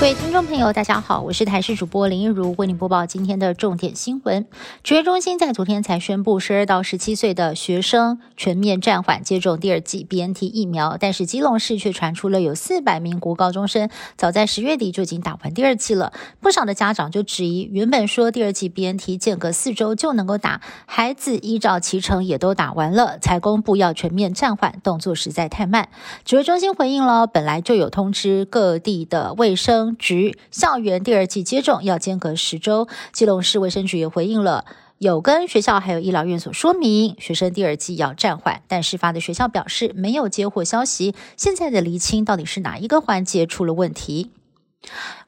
各位听众朋友，大家好，我是台视主播林一如，为您播报今天的重点新闻。指挥中心在昨天才宣布，十二到十七岁的学生全面暂缓接种第二剂 BNT 疫苗，但是基隆市却传出了有四百名国高中生早在十月底就已经打完第二剂了。不少的家长就质疑，原本说第二剂 BNT 间隔四周就能够打，孩子依照脐程也都打完了，才公布要全面暂缓，动作实在太慢。指挥中心回应了，本来就有通知各地的卫生。局校园第二季接种要间隔十周，基隆市卫生局也回应了，有跟学校还有医疗院所说明，学生第二季要暂缓，但事发的学校表示没有接获消息，现在的厘清到底是哪一个环节出了问题。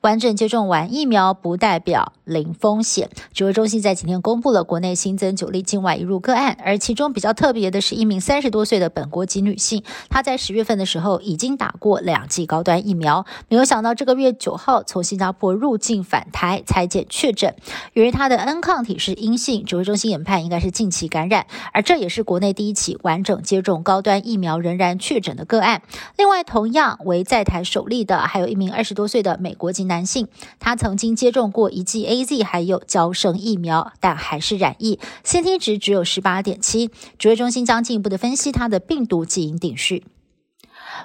完整接种完疫苗不代表零风险。指挥中心在今天公布了国内新增九例境外移入个案，而其中比较特别的是一名三十多岁的本国籍女性，她在十月份的时候已经打过两剂高端疫苗，没有想到这个月九号从新加坡入境返台，裁检确诊，由于她的 N 抗体是阴性，指挥中心研判应该是近期感染，而这也是国内第一起完整接种高端疫苗仍然确诊的个案。另外，同样为在台首例的，还有一名二十多岁的美国籍男性，他曾经接种过一剂 A Z 还有交生疫苗，但还是染疫，C T 值只有十八点七。指挥中心将进一步的分析他的病毒基因顶序。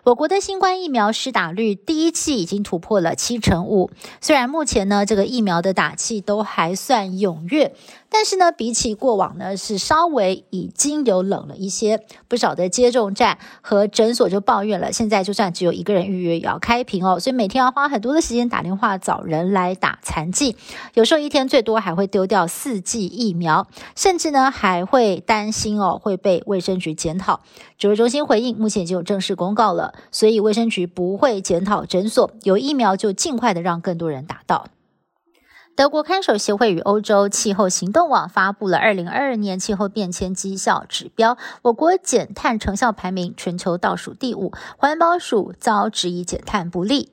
我国的新冠疫苗施打率第一季已经突破了七成五，虽然目前呢这个疫苗的打气都还算踊跃。但是呢，比起过往呢，是稍微已经有冷了一些。不少的接种站和诊所就抱怨了，现在就算只有一个人预约也要开屏哦，所以每天要花很多的时间打电话找人来打残剂，有时候一天最多还会丢掉四剂疫苗，甚至呢还会担心哦会被卫生局检讨。指挥中心回应，目前已经有正式公告了，所以卫生局不会检讨诊所，有疫苗就尽快的让更多人打到。德国看守协会与欧洲气候行动网发布了二零二二年气候变迁绩效指标，我国减碳成效排名全球倒数第五，环保署遭质疑减碳不力。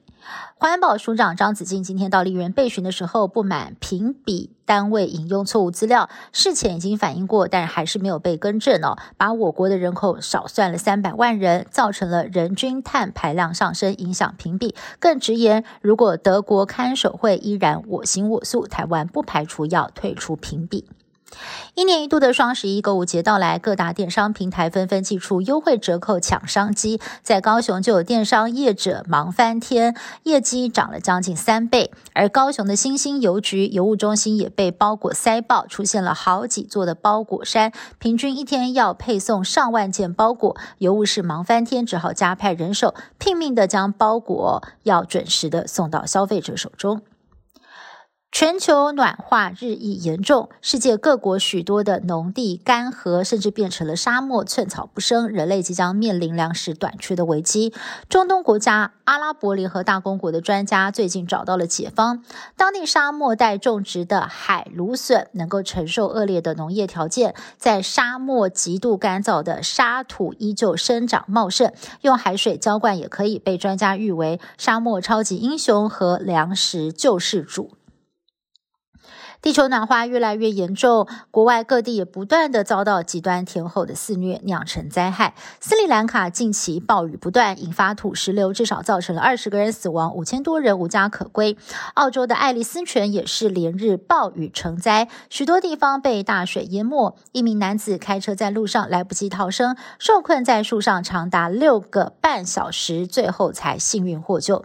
环保署长张子静今天到立园备询的时候，不满评比单位引用错误资料，事前已经反映过，但还是没有被更正哦，把我国的人口少算了三百万人，造成了人均碳排量上升，影响评比。更直言，如果德国看守会依然我行我素，台湾不排除要退出评比。一年一度的双十一购物节到来，各大电商平台纷纷寄出优惠折扣抢商机。在高雄就有电商业者忙翻天，业绩涨了将近三倍。而高雄的新兴邮局邮务中心也被包裹塞爆，出现了好几座的包裹山，平均一天要配送上万件包裹。邮务是忙翻天，只好加派人手，拼命的将包裹要准时的送到消费者手中。全球暖化日益严重，世界各国许多的农地干涸，甚至变成了沙漠，寸草不生，人类即将面临粮食短缺的危机。中东国家阿拉伯联合大公国的专家最近找到了解方，当地沙漠带种植的海芦笋能够承受恶劣的农业条件，在沙漠极度干燥的沙土依旧生长茂盛，用海水浇灌也可以被专家誉为沙漠超级英雄和粮食救世主。地球暖化越来越严重，国外各地也不断的遭到极端天候的肆虐，酿成灾害。斯里兰卡近期暴雨不断，引发土石流，至少造成了二十个人死亡，五千多人无家可归。澳洲的爱丽丝泉也是连日暴雨成灾，许多地方被大水淹没。一名男子开车在路上来不及逃生，受困在树上长达六个半小时，最后才幸运获救。